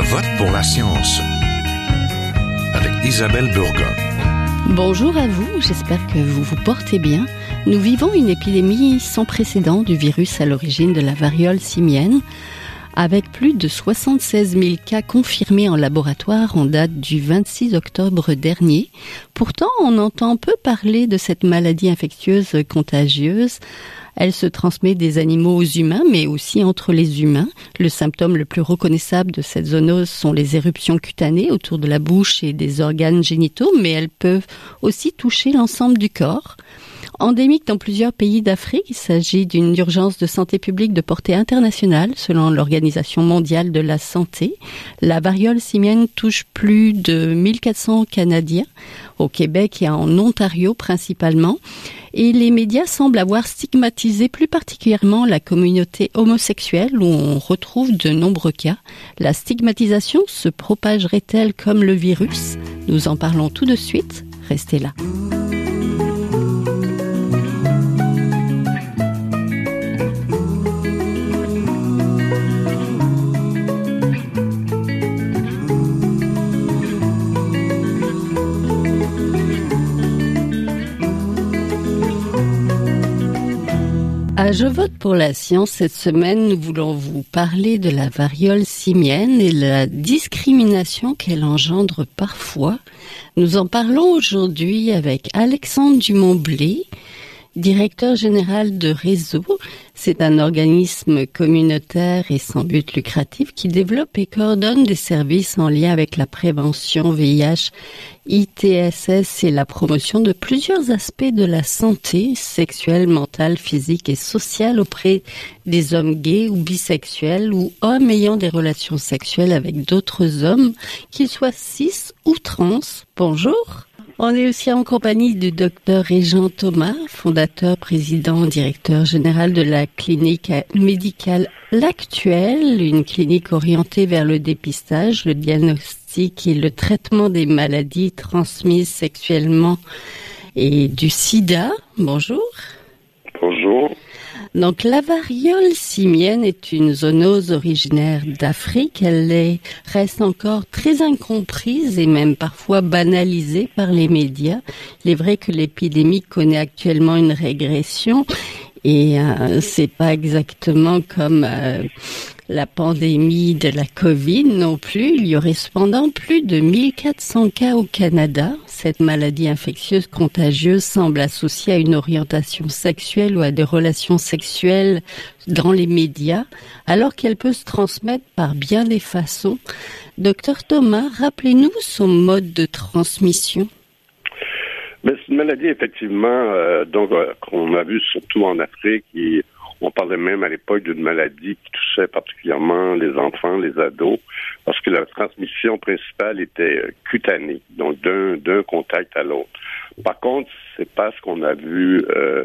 Je vote pour la science avec Isabelle Burgon. Bonjour à vous, j'espère que vous vous portez bien. Nous vivons une épidémie sans précédent du virus à l'origine de la variole simienne, avec plus de 76 000 cas confirmés en laboratoire en date du 26 octobre dernier. Pourtant, on entend peu parler de cette maladie infectieuse contagieuse. Elle se transmet des animaux aux humains, mais aussi entre les humains. Le symptôme le plus reconnaissable de cette zoonose sont les éruptions cutanées autour de la bouche et des organes génitaux, mais elles peuvent aussi toucher l'ensemble du corps. Endémique dans plusieurs pays d'Afrique, il s'agit d'une urgence de santé publique de portée internationale selon l'Organisation mondiale de la santé. La variole simienne touche plus de 1400 Canadiens au Québec et en Ontario principalement. Et les médias semblent avoir stigmatisé plus particulièrement la communauté homosexuelle où on retrouve de nombreux cas. La stigmatisation se propagerait-elle comme le virus? Nous en parlons tout de suite. Restez là. Je vote pour la science. Cette semaine, nous voulons vous parler de la variole simienne et la discrimination qu'elle engendre parfois. Nous en parlons aujourd'hui avec Alexandre Dumont-Blé, directeur général de Réseau. C'est un organisme communautaire et sans but lucratif qui développe et coordonne des services en lien avec la prévention VIH, ITSS et la promotion de plusieurs aspects de la santé sexuelle, mentale, physique et sociale auprès des hommes gays ou bisexuels ou hommes ayant des relations sexuelles avec d'autres hommes, qu'ils soient cis ou trans. Bonjour. On est aussi en compagnie du docteur Régent Thomas, fondateur, président, directeur général de la clinique médicale L'Actuelle, une clinique orientée vers le dépistage, le diagnostic et le traitement des maladies transmises sexuellement et du sida. Bonjour. Bonjour. Donc la variole simienne est une zoonose originaire d'Afrique. Elle est, reste encore très incomprise et même parfois banalisée par les médias. Il est vrai que l'épidémie connaît actuellement une régression et euh, c'est pas exactement comme euh, la pandémie de la Covid non plus. Il y aurait cependant plus de 1400 cas au Canada. Cette maladie infectieuse contagieuse semble associée à une orientation sexuelle ou à des relations sexuelles dans les médias, alors qu'elle peut se transmettre par bien des façons. Docteur Thomas, rappelez-nous son mode de transmission. C'est une maladie effectivement euh, euh, qu'on a vu surtout en Afrique on parlait même à l'époque d'une maladie qui touchait particulièrement les enfants, les ados, parce que la transmission principale était euh, cutanée, donc d'un contact à l'autre. Par contre, c'est pas ce qu'on a vu euh,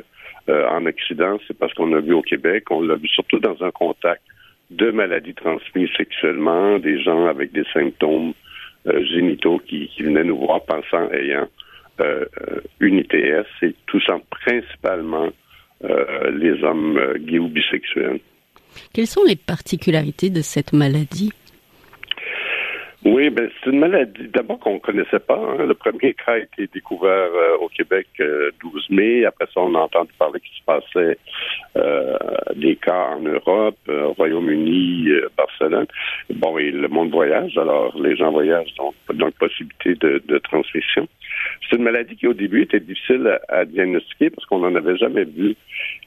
euh, en Occident, c'est pas ce qu'on a vu au Québec. On l'a vu surtout dans un contact de maladies transmises sexuellement, des gens avec des symptômes génitaux qui, qui, venaient nous voir pensant ayant une ITS, et touchant principalement euh, les hommes euh, gays ou bisexuels. Quelles sont les particularités de cette maladie? Oui, ben c'est une maladie d'abord qu'on connaissait pas. Hein. Le premier cas a été découvert euh, au Québec euh, 12 mai. Après ça, on a entendu parler qu'il se passait euh, des cas en Europe, Royaume-Uni, Barcelone. Bon, et le monde voyage, alors les gens voyagent, donc, possibilité de, de transmission. C'est une maladie qui au début était difficile à, diagnostiquer parce qu'on n'en avait jamais vu.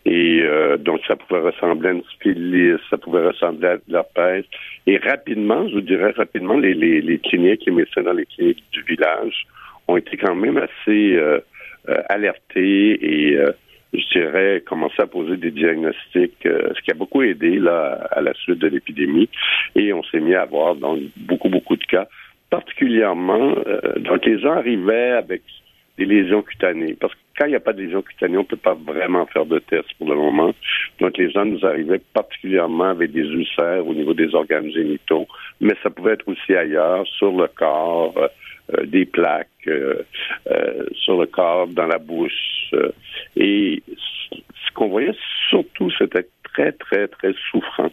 Et donc ça pouvait ressembler à une syphilis, ça pouvait ressembler à de l'herpès. Et rapidement, je vous dirais rapidement, les les, cliniques, les médecins dans les cliniques du village ont été quand même assez euh, euh, alertés et euh, je dirais, commencé à poser des diagnostics, ce qui a beaucoup aidé là à la suite de l'épidémie. Et on s'est mis à avoir donc beaucoup, beaucoup de cas, particulièrement, donc les gens arrivaient avec des lésions cutanées. Parce que quand il n'y a pas de lésions cutanées, on ne peut pas vraiment faire de tests pour le moment. Donc les gens nous arrivaient particulièrement avec des ulcères au niveau des organes génitaux, mais ça pouvait être aussi ailleurs, sur le corps, euh, euh, des plaques, euh, sur le corps, dans la bouche. et ce qu'on voyait surtout, c'était très, très, très souffrant,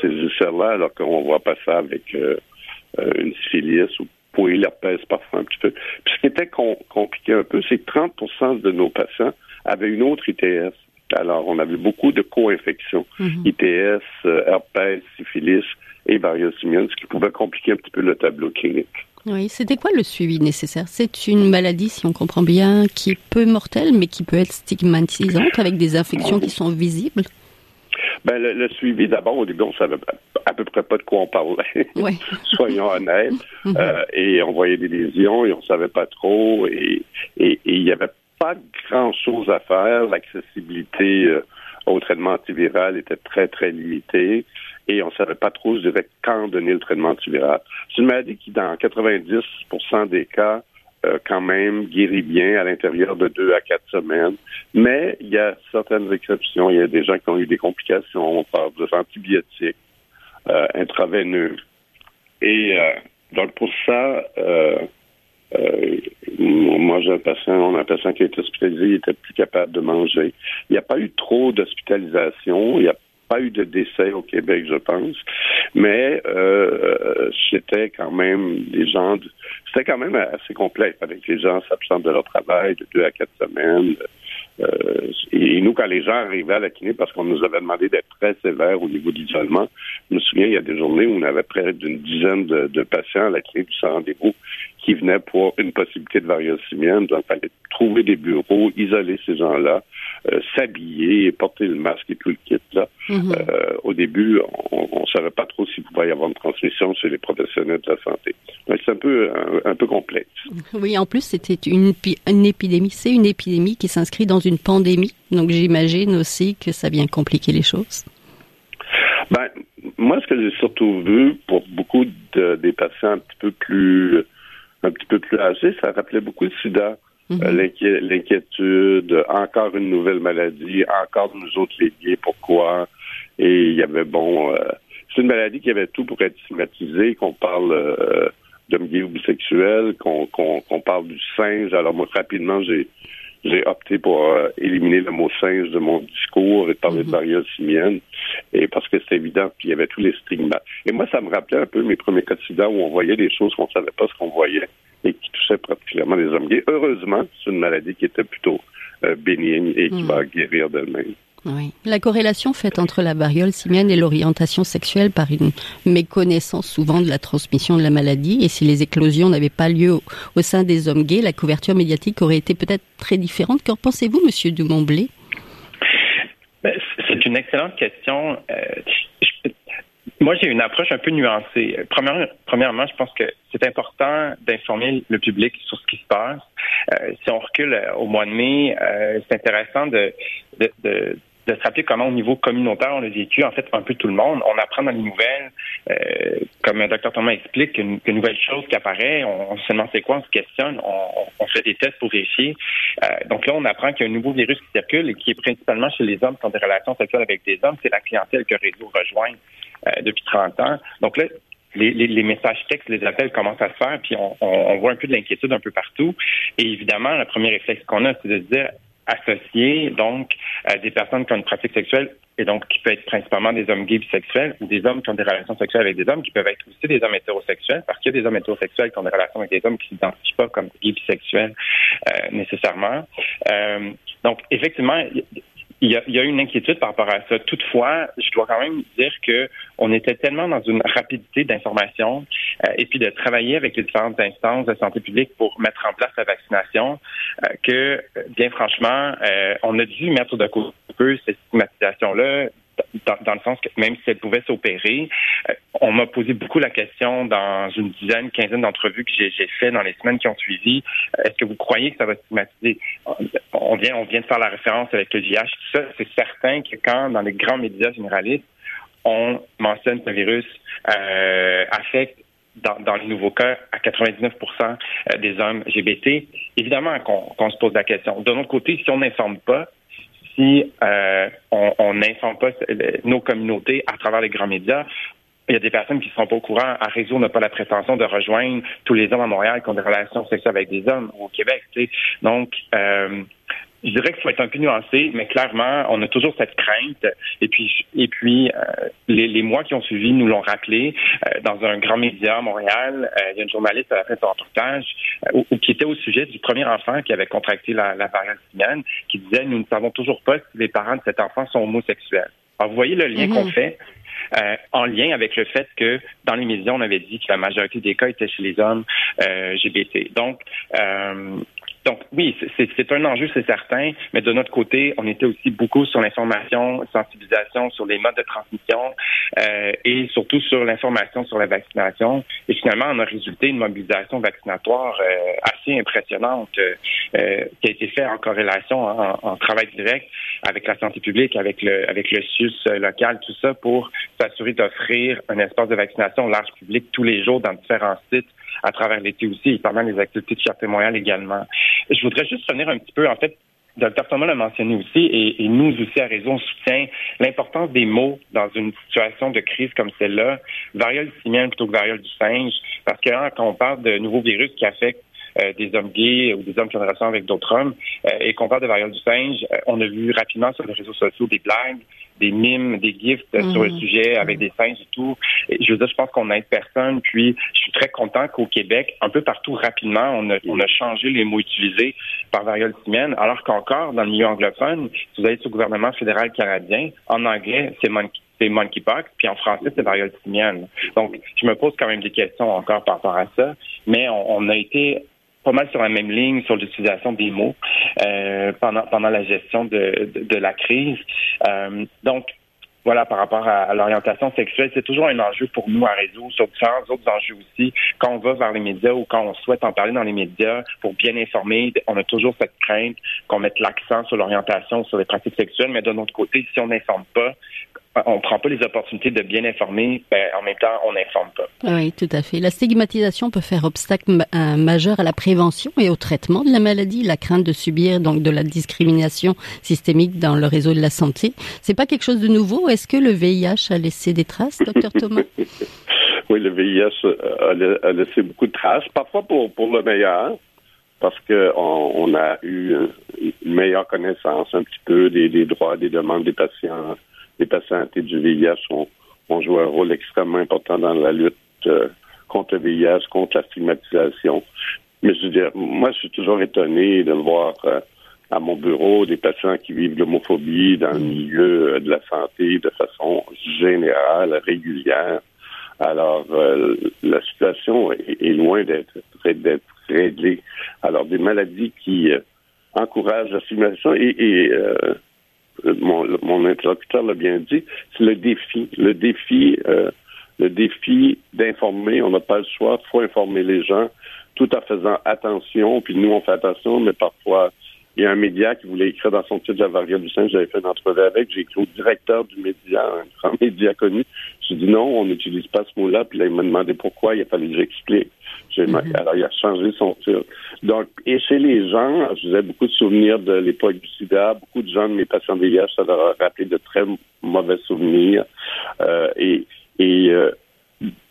ces ulcères-là, alors qu'on voit pas ça avec une syphilis ou pour l'herpès parfois un petit peu. Puis ce qui était compliqué un peu, c'est que 30 de nos patients avaient une autre ITS. Alors, on avait beaucoup de co-infections, mhm. ITS, euh, herpès, syphilis et variole simienne, ce qui pouvait compliquer un petit peu le tableau clinique. Oui, c'était quoi le suivi nécessaire? C'est une maladie, si on comprend bien, qui est peu mortelle, mais qui peut être stigmatisante avec des infections qui sont visibles? Ben, le, suivi, d'abord, au début, on savait à peu près pas de quoi on parlait. Soyons honnêtes. Mhm. euh, et on voyait des lésions et on savait pas trop. Et il et, y avait pas grand-chose à faire. L'accessibilité euh, au traitement antiviral était très, très limitée. Et on savait pas trop, je dirais, quand donner le traitement antiviral. C'est une maladie qui, dans 90% des cas, euh, quand même guérit bien à l'intérieur de deux à quatre semaines. Mais il y a certaines exceptions. Il y a des gens qui ont eu des complications. On parle de antibiotiques euh, intraveineux. Et euh, donc pour ça, euh, moi j'ai un patient, un patient qui a été hospitalisé, il était plus capable de manger. Il n'y a pas eu trop d'hospitalisation. Il n'y a pas eu de décès au Québec, je pense, mais euh, c'était quand même des gens, c'était quand même assez complexe avec les gens s'absentent de leur travail de deux à quatre semaines. Euh, et nous, quand les gens arrivaient à la clinique, parce qu'on nous avait demandé d'être très sévère au niveau de l'isolement, je me souviens, il y a des journées où on avait près d'une dizaine de, de, patients à la clinique du rendez-vous qui venaient pour une possibilité de variole simienne. Donc, il fallait trouver des bureaux, isoler ces gens-là, euh, s'habiller, porter le masque et tout le kit. Là. Mhm. Euh, au début, on ne savait pas trop s'il pouvait y avoir une transmission chez les professionnels de la santé. C'est un peu, un, peu complexe. Oui, en plus, c'était une, une épidémie. C'est une épidémie qui s'inscrit dans une pandémie. Donc, j'imagine aussi que ça vient compliquer les choses. Ben, moi, ce que j'ai surtout vu pour beaucoup de, des patients un petit peu plus un petit peu plus âgé, ça rappelait beaucoup le sida. Mhm. Euh, l'inquiétude, encore une nouvelle maladie, encore nous autres les gays, pourquoi? Et il y avait, bon, euh, c'est une maladie qui avait tout pour être stigmatisée, qu'on parle euh, d'homme gay ou bisexuel, qu'on parle du singe. Alors moi, rapidement, j'ai j'ai opté pour euh, éliminer le mot singe de mon discours et parler de variole mhm. simienne. Et parce que c'est évident, puis il y avait tous les stigmates. Et moi, ça me rappelait un peu mes premiers cas où on voyait des choses qu'on savait pas ce qu'on voyait et qui touchaient particulièrement les hommes gays. Heureusement, c'est une maladie qui était plutôt euh, bénigne et qui mhm. va guérir d'elle-même. Oui. La corrélation faite entre la variole simienne et l'orientation sexuelle par une méconnaissance souvent de la transmission de la maladie. Et si les éclosions n'avaient pas lieu au, sein des hommes gays, la couverture médiatique aurait été peut-être très différente. Qu'en pensez-vous, Monsieur Dumont-Blé ben, C'est une excellente question. Euh, moi, j'ai une approche un peu nuancée. Premièrement, je pense que c'est important d'informer le public sur ce qui se passe. Euh, si on recule au mois de mai, euh, c'est intéressant de, de, de se rappeler comment au niveau communautaire on l'a vécu, en fait, un peu tout le monde. On apprend dans les nouvelles, euh, comme le docteur Thomas explique, qu'une nouvelle chose qui apparaît, on, se demande c'est quoi, on se questionne, on, fait des tests pour vérifier. Euh, donc là, on apprend qu'il y a un nouveau virus qui circule et qui est principalement chez les hommes qui ont des relations sexuelles avec des hommes. C'est la clientèle que Réseau rejoint euh, depuis 30 ans. Donc là, les, les, messages textes, les appels commencent à se faire, puis on, on voit un peu de l'inquiétude un peu partout. Et évidemment, le premier réflexe qu'on a, c'est de se dire associés donc à des personnes qui ont une pratique sexuelle et donc qui peut être principalement des hommes gays bisexuels ou des hommes qui ont des relations sexuelles avec des hommes qui peuvent être aussi des hommes hétérosexuels parce qu'il y a des hommes hétérosexuels qui ont des relations avec des hommes qui s'identifient pas comme gays bisexuels euh, nécessairement. Euh, donc effectivement, il y, a, il y, a, une inquiétude par rapport à ça. Toutefois, je dois quand même dire que on était tellement dans une rapidité d'information euh, et puis de travailler avec les différentes instances de santé publique pour mettre en place la vaccination euh, que, bien franchement, euh, on a dû mettre de côté un peu cette stigmatisation-là dans, le sens que même si elle pouvait s'opérer, euh, on m'a posé beaucoup la question dans une dizaine, quinzaine d'entrevues que j'ai fait dans les semaines qui ont suivi. Euh, est-ce que vous croyez que ça va stigmatiser? On vient, de faire la référence avec le VIH, ça. C'est certain que quand, dans les grands médias généralistes, on mentionne que le virus euh, affecte dans, les nouveaux cas à 99% des hommes LGBT, évidemment qu'on se pose la question. De l'autre côté, si on n'informe pas, si euh, on n'informe pas nos communautés à travers les grands médias, il y a des personnes qui ne sont pas au courant. À Réseau n'a pas la prétention de rejoindre tous les hommes à Montréal qui ont des relations sexuelles avec des hommes au Québec. Donc, euh, je dirais qu'il faut être un peu nuancé, mais clairement, on a toujours cette crainte. Et puis, et puis euh, les, mois qui ont suivi nous l'ont rappelé. Euh, dans un grand média à Montréal, euh, il y a une journaliste à la fin de son reportage qui était au sujet du premier enfant qui avait contracté la, la variole simienne, qui disait nous ne savons toujours pas si les parents de cet enfant sont homosexuels. Alors, vous voyez le lien qu'on mhm. fait. en lien avec le fait que dans les médias, on avait dit que la majorité des cas étaient chez les hommes LGBT. Donc, donc oui, c'est un enjeu, c'est certain, mais de notre côté, on était aussi beaucoup sur l'information, sensibilisation sur les modes de transmission euh, et surtout sur l'information sur la vaccination. Et finalement, on a résulté une mobilisation vaccinatoire euh, assez impressionnante euh, qui a été faite en corrélation, en, travail direct avec la santé publique, avec le avec le SUS local, tout ça pour s'assurer d'offrir un espace de vaccination au large public tous les jours dans différents sites à travers l'été aussi et pendant les activités de Fierté Montréal également. Je voudrais juste revenir un petit peu, en fait, Dr. Thomas l'a mentionné aussi, et, nous aussi à Réseau, on soutient l'importance des mots dans une situation de crise comme celle-là, variole simienne plutôt que variole du singe, parce que hein, quand on parle de nouveaux virus qui affectent euh, des hommes gays ou des hommes qui ont une relation avec d'autres hommes, euh, et qu'on parle de variole du singe, euh, on a vu rapidement sur les réseaux sociaux des blagues, des mimes, des gifs sur le mhm. sujet avec des singes et tout. Et je veux dire, je pense qu'on n'aide personne. Puis, je suis très content qu'au Québec, un peu partout rapidement, on a, on a changé les mots utilisés par variole simienne, alors qu'encore dans le milieu anglophone, si vous allez sur le gouvernement fédéral canadien, en anglais, c'est monkey c'est monkeypox, puis en français, c'est variole simienne. Donc, je me pose quand même des questions encore par rapport à ça, mais on, on a été pas mal sur la même ligne sur l'utilisation des mots euh, pendant pendant la gestion de, de, la crise. Euh, donc voilà, par rapport à, l'orientation sexuelle, c'est toujours un enjeu pour nous à réseau, sur différents autres enjeux aussi. Quand on va vers les médias ou quand on souhaite en parler dans les médias pour bien informer, on a toujours cette crainte qu'on mette l'accent sur l'orientation, sur les pratiques sexuelles, mais d'un autre côté, si on n'informe pas, on prend pas les opportunités de bien informer, ben, en même temps, on n'informe pas. Oui, tout à fait. La stigmatisation peut faire obstacle majeur à la prévention et au traitement de la maladie, la crainte de subir donc de la discrimination systémique dans le réseau de la santé. C'est pas quelque chose de nouveau? Est-ce que le VIH a laissé des traces, docteur Thomas? Oui, le VIH a laissé beaucoup de traces, parfois pour, pour le meilleur parce qu'on on a eu une meilleure connaissance un petit peu des, des droits, des demandes des patients les patients du VIH ont, ont, joué un rôle extrêmement important dans la lutte euh, contre le VIH, contre la stigmatisation. Mais je veux dire, moi, je suis toujours étonné de voir euh, à mon bureau des patients qui vivent l'homophobie dans le milieu euh, de la santé de façon générale, régulière. Alors, la situation est, loin d'être réglée. Alors, des maladies qui encouragent la stigmatisation et, et mon, mon interlocuteur l'a bien dit, c'est le défi. Le défi, euh, le défi d'informer. On n'a pas le choix. Faut informer les gens tout en faisant attention. Puis nous, on fait attention, mais parfois, il y a un média qui voulait écrire dans son titre la variole du sein. J'avais fait une entrevue avec. J'ai écrit au directeur du média, un grand média connu. J'ai dit non, on n'utilise pas ce mot-là. Puis là, il m'a demandé pourquoi. Il a fallu que j'explique. Mhm. Alors, il a changé son tir. Donc, et chez les gens, je vous beaucoup de souvenirs de l'époque du sida. Beaucoup de gens de mes patients VIH, ça leur a rappelé de très mauvais souvenirs. Euh, et et euh,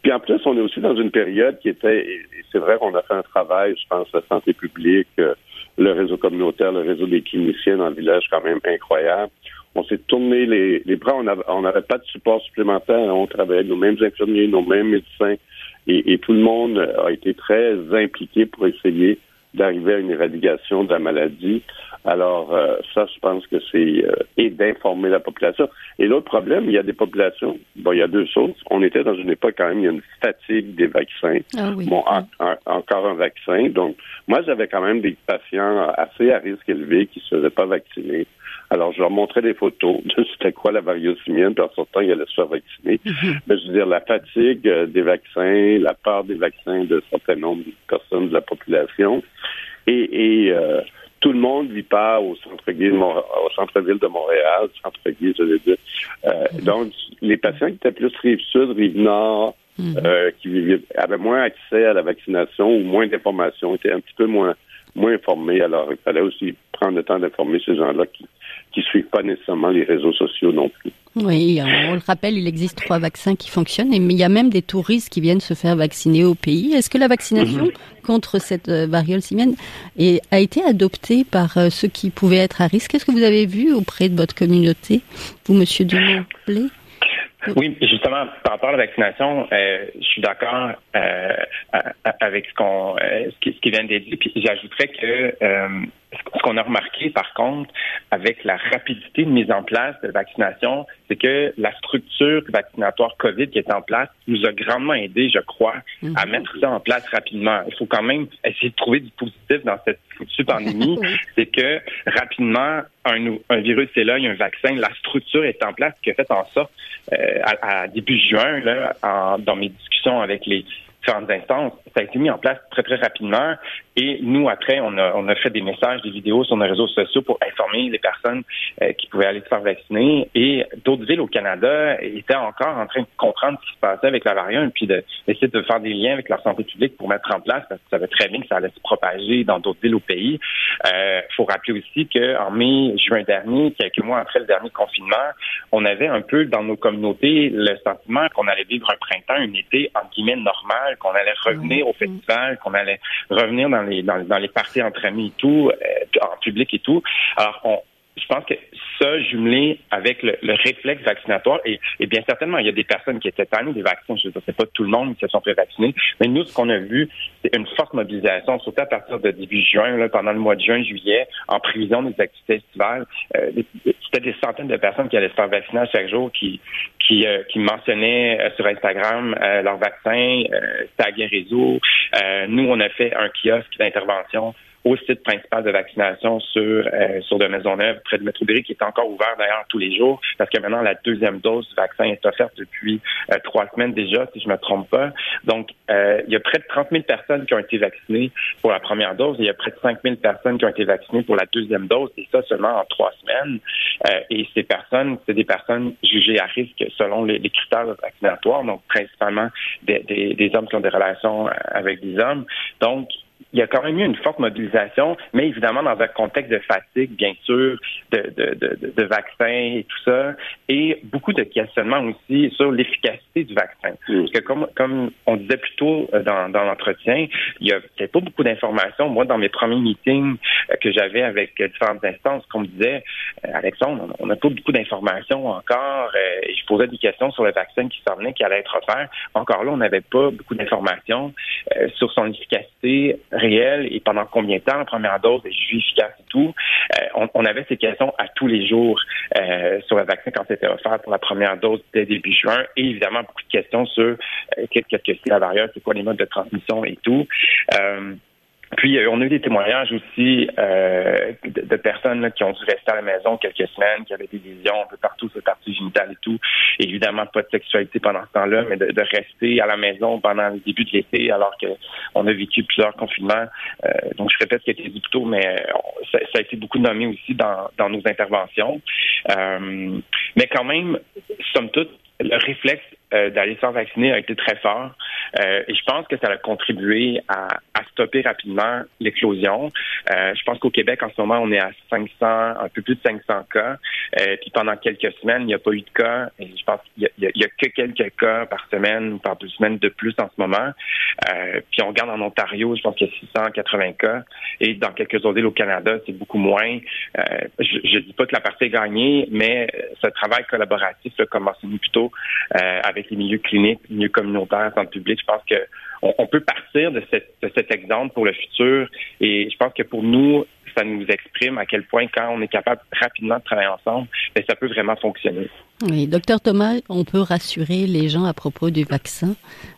puis en plus, on est aussi dans une période qui était, et c'est vrai qu'on a fait un travail, je pense, la santé publique, euh, le réseau communautaire, le réseau des cliniciens dans le village, quand même incroyable. On s'est tourné les, les bras, on n'avait pas de support supplémentaire, on travaillait nos mêmes infirmiers, nos mêmes médecins, et, tout le monde a été très impliqué pour essayer d'arriver à une éradication de la maladie. Alors, euh, ça, je pense que c'est euh, et d'informer la population. Et l'autre problème, il y a des populations. Bon, il y a deux choses. On était dans une époque quand même, il y a une fatigue des vaccins. Ah oui. Bon, encore un vaccin. Donc, moi, j'avais quand même des patients assez à risque élevé qui se faisaient pas vacciner. Alors, je leur montrais des photos de c'était quoi la variocimienne, puis en sortant, ils allaient se faire vacciner. Mhm. Mais je veux dire, la fatigue euh, des vaccins, la part des vaccins de certain nombre de personnes de la population, et, et euh, tout le monde vit pas au centre-ville au centre-ville de Montréal, centre-ville, je veux dire. Euh, mhm. donc, les patients qui étaient plus rive sud, rive nord, mhm. euh, qui vivaient, avaient moins accès à la vaccination ou moins d'informations, étaient un petit peu moins moins informés. Alors, il fallait aussi prendre le temps d'informer ces gens-là qui qui suivent pas nécessairement les réseaux sociaux non plus. Oui, on le rappelle, il existe trois vaccins qui fonctionnent, mais il y a même des touristes qui viennent se faire vacciner au pays. Est-ce que la vaccination mhm. contre cette euh, variole simienne a été adoptée par euh, ceux qui pouvaient être à risque? Est-ce que vous avez vu auprès de votre communauté, vous, Monsieur dumont oui, justement, par rapport à la vaccination, euh, je suis d'accord euh, avec ce qu'on euh, ce, qui, vient d'être dit. J'ajouterais que ce qu'on a remarqué, par contre, avec la rapidité de mise en place de vaccination, c'est que la structure vaccinatoire COVID qui est en place nous a grandement aidé, je crois, à mhm. mettre ça en place rapidement. Il faut quand même essayer de trouver du positif dans cette foutue pandémie. c'est que rapidement, un, un virus est là, il y a un vaccin, la structure est en place, qui a fait en sorte, euh, à, début juin, là, en, dans mes discussions avec les différentes instances, ça a été mis en place très, très rapidement. Et nous, après, on a, on a fait des messages, des vidéos sur nos réseaux sociaux pour informer les personnes euh, qui pouvaient aller se faire vacciner. Et d'autres villes au Canada étaient encore en train de comprendre ce qui se passait avec la variante, puis d'essayer de, faire des liens avec leur santé publique pour mettre en place, parce que ça savait très bien que ça allait se propager dans d'autres villes au pays. Il euh, faut rappeler aussi qu'en mai, juin dernier, quelques mois après le dernier confinement, on avait un peu dans nos communautés le sentiment qu'on allait vivre un printemps, un été, en guillemets, normal, qu'on allait revenir au festival, qu'on allait revenir dans les dans, dans les parties entre amis et tout, euh, en public et tout. Alors, on, je pense que ça, jumelé avec le, réflexe vaccinatoire, et, bien certainement, il y a des personnes qui étaient tannées des vaccins, je ne sais pas tout le monde qui se sont fait vacciner, mais nous, ce qu'on a vu, c'est une forte mobilisation, surtout à partir de début juin, là, pendant le mois de juin, juillet, en prévision des activités estivales. Euh, c'était des centaines de personnes qui allaient se faire vacciner chaque jour, qui qui, euh, qui mentionnaient euh, sur Instagram leur vaccin, taguaient réseau. nous, on a fait un kiosque d'intervention au site principal de vaccination sur euh, sur de Maisonneuve, près de Métro-Berry, qui est encore ouvert d'ailleurs tous les jours, parce que maintenant la deuxième dose du vaccin est offerte depuis euh, trois semaines déjà, si je me trompe pas. Donc, euh, il y a près de 30 000 personnes qui ont été vaccinées pour la première dose, et il y a près de 5 000 personnes qui ont été vaccinées pour la deuxième dose, et ça seulement en trois semaines. et ces personnes, c'est des personnes jugées à risque selon les, critères vaccinatoires, donc principalement des, des, des hommes qui ont des relations avec des hommes. Donc, il y a quand même eu une forte mobilisation, mais évidemment dans un contexte de fatigue, bien sûr, de, de, de, de vaccins et tout ça, et beaucoup de questionnements aussi sur l'efficacité du vaccin. Mm. Parce que comme, comme on disait plus tôt euh, dans, dans l'entretien, il y a peut-être pas beaucoup d'informations. Moi, dans mes premiers meetings euh, que j'avais avec différentes instances, comme disait euh, Alexandre, on n'a pas beaucoup d'informations encore. Et je posais des questions sur le vaccin qui s'en venait, qui allait être offert. Encore là, on n'avait pas beaucoup d'informations sur son efficacité réel et pendant combien de temps la première dose est efficace et tout. Euh, on, avait ces questions à tous les jours euh, sur le vaccin quand c'était offert pour la première dose dès début juin et évidemment beaucoup de questions sur euh, qu'est-ce que c'est la variole, c'est quoi les modes de transmission et tout. Puis, euh, on a eu des témoignages aussi euh, de, personnes qui ont dû rester à la maison quelques semaines, qui avaient des lésions un peu partout sur le partie génitale et tout. Évidemment, pas de sexualité pendant ce temps-là, mais de, rester à la maison pendant le début de l'été, alors qu'on a vécu plusieurs confinements. Euh, donc, je répète ce qui a été dit plus tôt, mais ça, a été beaucoup nommé aussi dans, dans nos interventions. mais quand même, somme toute, le réflexe euh, d'aller faire vacciner a été très fort. Euh, et je pense que ça a contribué à, à stopper rapidement l'éclosion. Euh, je pense qu'au Québec, en ce moment, on est à 500, un peu plus de 500 cas. Euh, puis pendant quelques semaines, il n'y a pas eu de cas. Et je pense qu'il y, y, a que quelques cas par semaine ou par deux semaines de plus en ce moment. Euh, puis on regarde en Ontario, je pense qu'il y a 680 cas. Et dans quelques autres villes au Canada, c'est beaucoup moins. je ne dis pas que la partie est gagnée, mais ce travail collaboratif a commencé plus tôt avec les milieux cliniques, milieux communautaires, santé publique. Je pense que on, peut partir de, cet exemple pour le futur. Et je pense que pour nous, ça nous exprime à quel point quand on est capable rapidement de travailler ensemble, ben, ça peut vraiment fonctionner. Oui, docteur Thomas, on peut rassurer les gens à propos du vaccin,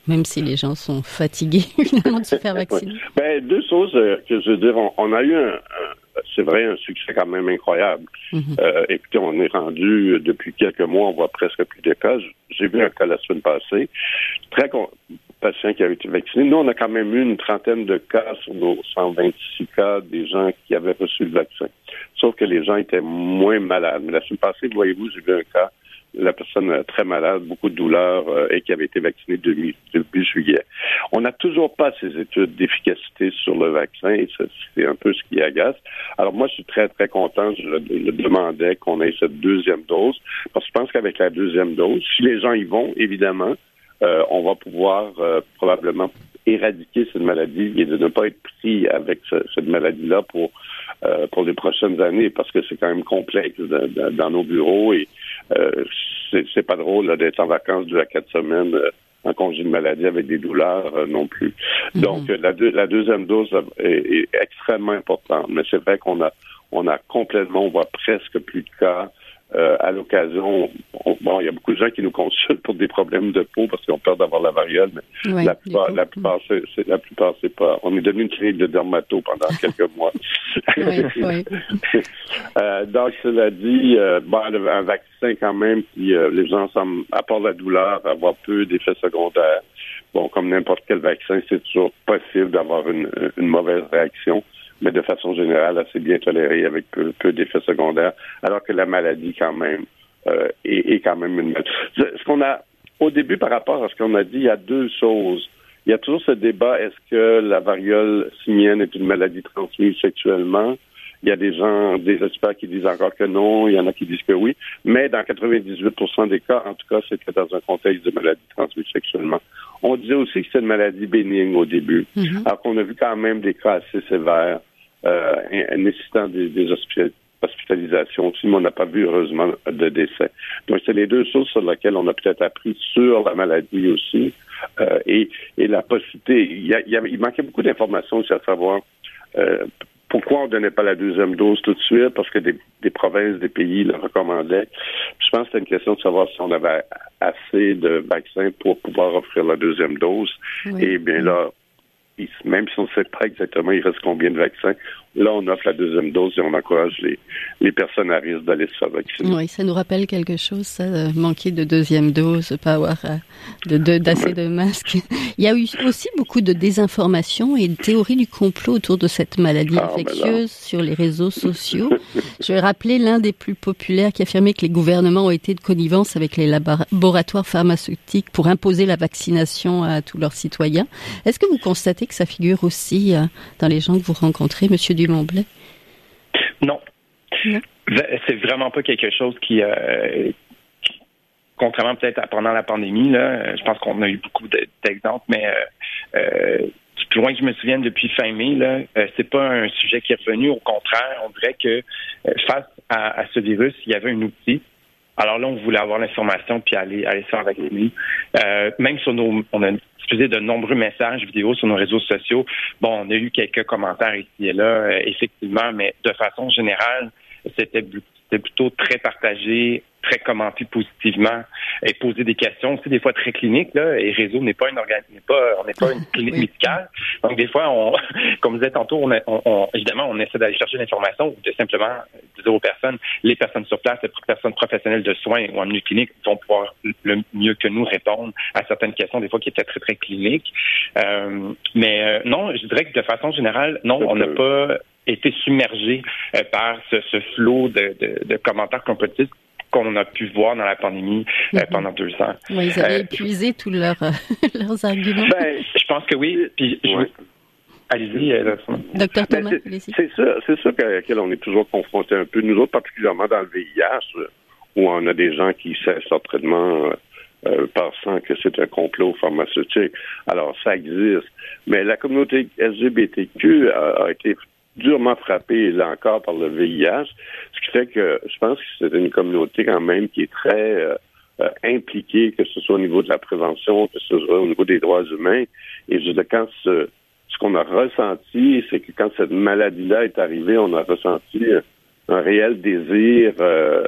même si les gens sont fatigués finalement de se faire vacciner. ben, deux choses euh, que je veux dire. On, a eu un c'est vrai, un succès quand même incroyable. Mhm. Euh, écoutez, on est rendu, euh, depuis quelques mois, on voit presque plus de cas. J'ai vu un cas la semaine passée. Très patient qui avait été vacciné. Nous, on a quand même eu une trentaine de cas sur nos 126 cas des gens qui avaient reçu le vaccin. Sauf que les gens étaient moins malades. Mais la semaine passée, voyez-vous, j'ai vu un cas la personne très malade, beaucoup de douleurs euh, et qui avait été vaccinée depuis, juillet. On n'a toujours pas ces études d'efficacité sur le vaccin et c'est un peu ce qui agace. Alors moi, je suis très, très content. Je le, demandais qu'on ait cette deuxième dose parce que je pense qu'avec la deuxième dose, si les gens y vont, évidemment, euh, on va pouvoir euh, probablement éradiquer cette maladie et de ne pas être pris avec cette maladie-là pour euh, pour les prochaines années parce que c'est quand même complexe dans nos bureaux et euh, c'est pas drôle d'être en vacances deux à quatre semaines euh, en congé de maladie avec des douleurs euh, non plus. Mhm. Donc la, la deuxième dose est, extrêmement importante, mais c'est vrai qu'on a on a complètement, on voit presque plus de cas. Euh, à l'occasion, bon, il y a beaucoup de gens qui nous consultent pour des problèmes de peau parce qu'ils ont peur d'avoir la variole, mais la plupart, la plupart, c'est, la plupart, c'est pas. On est devenu une clinique de dermato pendant quelques mois. euh, donc, cela dit, euh, bon, un vaccin quand même qui, euh, les gens semblent, à part la douleur, avoir peu d'effets secondaires. Bon, comme n'importe quel vaccin, c'est toujours possible d'avoir une, une mauvaise réaction mais de façon générale assez bien toléré avec peu, d'effets secondaires, alors que la maladie quand même euh, est, quand même une maladie. Ce qu'on a au début par rapport à ce qu'on a dit, il y a deux choses. Il y a toujours ce débat est-ce que la variole simienne est une maladie transmise sexuellement? Il y a des gens, des experts qui disent encore que non, il y en a qui disent que oui, mais dans 98% des cas, en tout cas, c'était dans un contexte de maladie transmise sexuellement. On disait aussi que c'est une maladie bénigne au début, mm-hmm. alors qu'on a vu quand même des cas assez sévères euh, nécessitant des, des hospitalisations aussi, mais on n'a pas vu heureusement de décès. Donc c'est les deux choses sur lesquelles on a peut-être appris sur la maladie aussi euh, et, et la possibilité. Il, y a, il, manquait beaucoup d'informations aussi à savoir euh, pourquoi on ne donnait pas la deuxième dose tout de suite? Parce que des, des provinces, des pays le recommandaient. je pense que c'était une question de savoir si on avait assez de vaccins pour pouvoir offrir la deuxième dose. Et bien là, même si on ne sait pas exactement il reste combien de vaccins, là, on offre la deuxième dose et on encourage les, les personnes à risque d'aller se faire vacciner. Oui, ça nous rappelle quelque chose, ça, manquer de deuxième dose, pas avoir euh, de, d'assez de, masques. Il y a eu aussi beaucoup de désinformation et de théories du complot autour de cette maladie ah, ben infectieuse sur les réseaux sociaux. Je vais rappeler l'un des plus populaires qui affirmait que les gouvernements ont été de connivence avec les laboratoires pharmaceutiques pour imposer la vaccination à tous leurs citoyens. Est-ce que vous constatez que ça figure aussi euh, dans les gens que vous rencontrez, Monsieur Dumont? Non. C'est vraiment pas quelque chose qui, euh, contrairement peut-être à pendant la pandémie, là, je pense qu'on a eu beaucoup d'exemples, mais euh, euh, plus loin que je me souvienne depuis fin mai, là, c'est pas un sujet qui est revenu. Au contraire, on dirait que face à, ce virus, il y avait un outil alors là, on voulait avoir l'information puis aller, aller se faire vacciner. Euh, même sur nos, on a diffusé de nombreux messages vidéo sur nos réseaux sociaux. Bon, on a eu quelques commentaires ici et là, euh, effectivement, mais de façon générale, c'était plutôt très partagé, très commenter positivement et poser des questions. Aussi des fois très cliniques là et réseau n'est pas une n'est pas on n'est pas une clinique médicale. Donc des fois on comme je disais tantôt on, on, évidemment on essaie d'aller chercher l'information ou de simplement dire aux personnes les personnes sur place les personnes professionnelles de soins ou en milieu clinique vont pouvoir le mieux que nous répondre à certaines questions des fois qui étaient très très cliniques. Euh, mais euh, non je dirais que de façon générale non on n'a pas été submergé euh, par ce, ce flot de, de, de commentaires compétitifs qu'on a pu voir dans la pandémie euh, mhm. pendant deux ans. Oui, ils avaient euh, épuisé tous leurs, leurs arguments. Ben, je pense que oui. Puis, Allez-y, Docteur ben, Thomas, c'est ça, c'est ça à laquelle on est toujours confronté un peu. Nous autres, particulièrement dans le VIH, où on a des gens qui cessent l'entraînement euh, pensant que c'est un complot pharmaceutique. Alors, ça existe. Mais la communauté LGBTQ a été durement frappé, là encore, par le VIH, ce qui fait que je pense que c'est une communauté quand même qui est très euh, euh, impliquée, que ce soit au niveau de la prévention, que ce soit au niveau des droits humains. Et je quand ce, ce qu'on a ressenti, c'est que quand cette maladie-là est arrivée, on a ressenti un réel désir euh,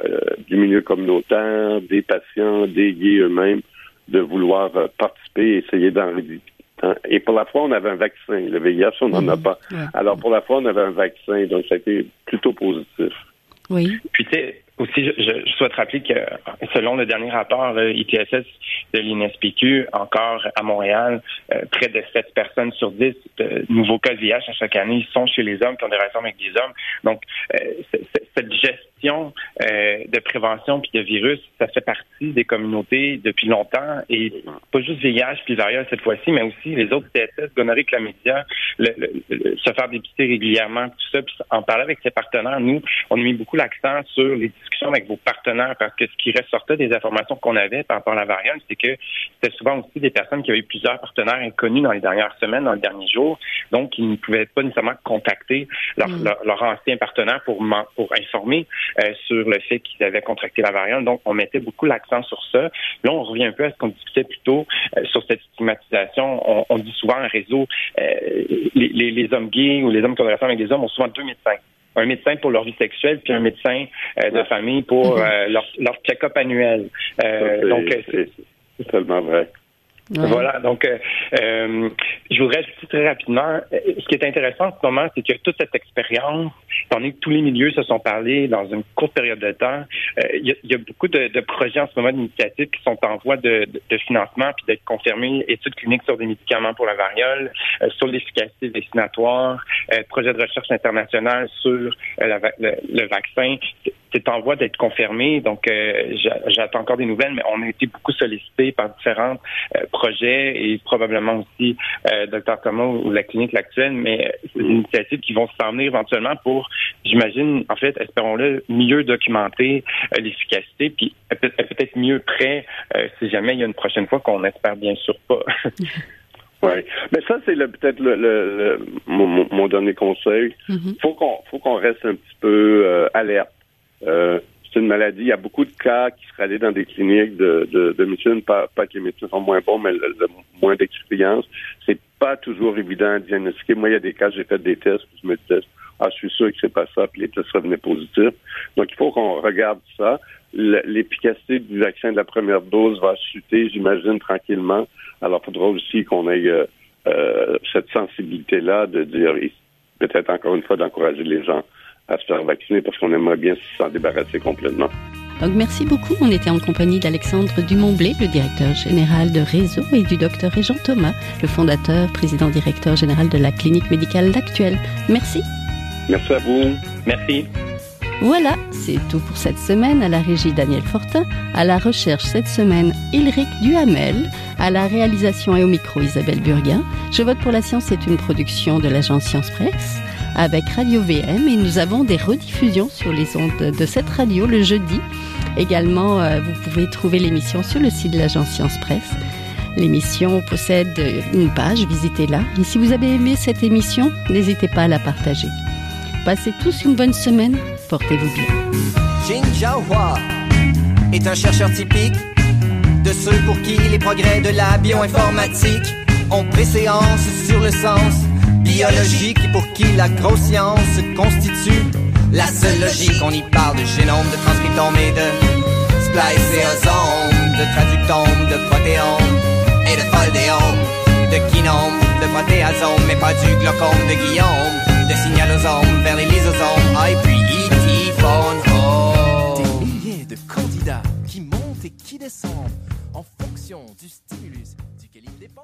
du milieu communautaire, des patients, des gays eux-mêmes, de vouloir participer, essayer d'en Hein? Et pour la fois, on avait un vaccin. Le VIH, on n'en a mhm. pas. Alors, pour la fois, on avait un vaccin. Donc, ça a été plutôt positif. Oui. Puis, tu sais, aussi, je, souhaite rappeler que selon le dernier rapport ITSS de l'INSPQ, encore à Montréal, euh, près de 7 personnes sur 10 de nouveaux cas de VIH à chaque année sont chez les hommes qui ont des relations avec des hommes. Donc, euh, cette gestion euh, de prévention puis de virus, ça fait partie des communautés depuis longtemps et pas juste VIH puis variole cette fois-ci, mais aussi les autres ITSS, gonorrhée, chlamydia, le, le, se faire dépister régulièrement, tout ça. Puis en parler avec ses partenaires, nous, on a mis beaucoup l'accent sur les avec vos partenaires parce que ce qui ressortait des informations qu'on avait par rapport à la variole, c'est que c'était souvent aussi des personnes qui avaient eu plusieurs partenaires inconnus dans les dernières semaines, dans les derniers jours, donc ils ne pouvaient pas nécessairement contacter leur, mm. leur, ancien partenaire pour, pour informer euh, sur le fait qu'ils avaient contracté la variole. Donc, on mettait beaucoup l'accent sur ça. Là, on revient un peu à ce qu'on discutait plus tôt euh, sur cette stigmatisation. On, dit souvent un réseau, euh, les, les, hommes gays ou les hommes qui ont des avec des hommes ont souvent deux médecins un médecin pour leur vie sexuelle puis un médecin de famille pour mm-hmm. leur, leur check-up annuel. donc c'est tellement vrai. Voilà, donc euh, euh, je voudrais ajouter très rapidement, euh, ce qui est intéressant en ce moment, c'est que toute cette expérience, étant donné que tous les milieux se sont parlé dans une courte période de temps, il y, a beaucoup de, projets en ce moment d'initiatives qui sont en voie de, financement puis d'être confirmés, études cliniques sur des médicaments pour la variole, sur l'efficacité vaccinatoire, projet de recherche internationale sur le, vaccin c'est en voie d'être confirmé. Donc, j'attends encore des nouvelles, mais on a été beaucoup sollicités par différentes projet et probablement aussi euh, Dr Thomas ou la clinique actuelle, mais c'est des initiatives qui vont se former éventuellement pour, j'imagine, en fait, espérons-le, mieux documenter euh, l'efficacité, puis peut-être mieux prêt euh, si jamais il y a une prochaine fois qu'on espère bien sûr pas. Oui, mais ça c'est peut-être le, mon, dernier conseil. Mm-hmm. Faut qu'on faut qu'on reste un petit peu euh, alerte. Euh, c'est une maladie. Il y a beaucoup de cas qui seraient allés dans des cliniques de, de, de médecine, pas, que les médecins sont moins bons, mais le, moins d'expérience. C'est pas toujours évident à diagnostiquer. Moi, il y a des cas, j'ai fait des tests, puis je me disais, ah, je suis sûr que c'est pas ça, puis les tests revenaient positifs. Donc, il faut qu'on regarde ça. L'efficacité du vaccin de la première dose va chuter, j'imagine, tranquillement. Alors, il faudra aussi qu'on ait euh, euh, cette sensibilité-là de dire, peut-être encore une fois, d'encourager les gens à se faire vacciner parce qu'on aimerait bien s'en débarrasser complètement. Donc merci beaucoup. On était en compagnie d'Alexandre Dumont-Blé, le directeur général de Réseau, et du docteur Jean Thomas, le fondateur, président directeur général de la clinique médicale L'Actuelle. Merci. Merci à vous. Merci. Voilà, c'est tout pour cette semaine à la régie Daniel Fortin, à la recherche cette semaine Ilric Duhamel, à la réalisation et au micro Isabelle Burguin. Je vote pour la science c'est une production de l'agence Science Presse avec Radio VM et nous avons des rediffusions sur les ondes de cette radio le jeudi. Également, euh, vous pouvez trouver l'émission sur le site de l'agence Science Presse. L'émission possède une page, visitez-la. Et si vous avez aimé cette émission, n'hésitez pas à la partager. Passez tous une bonne semaine, portez-vous bien. Jin est un chercheur typique de ceux pour qui les progrès de la bioinformatique ont préséance sur le sens biologique pour qui la grosse science constitue la seule logique. On y parle de génome, de transcriptome et de spliceosome, de traductome, de protéome et de foldéome, de kinome, de protéasome, mais pas du glaucome de Guillaume, de signalosome vers les lysosomes, et puis E.T. Des milliers de candidats qui montent et qui descendent en fonction du stimulus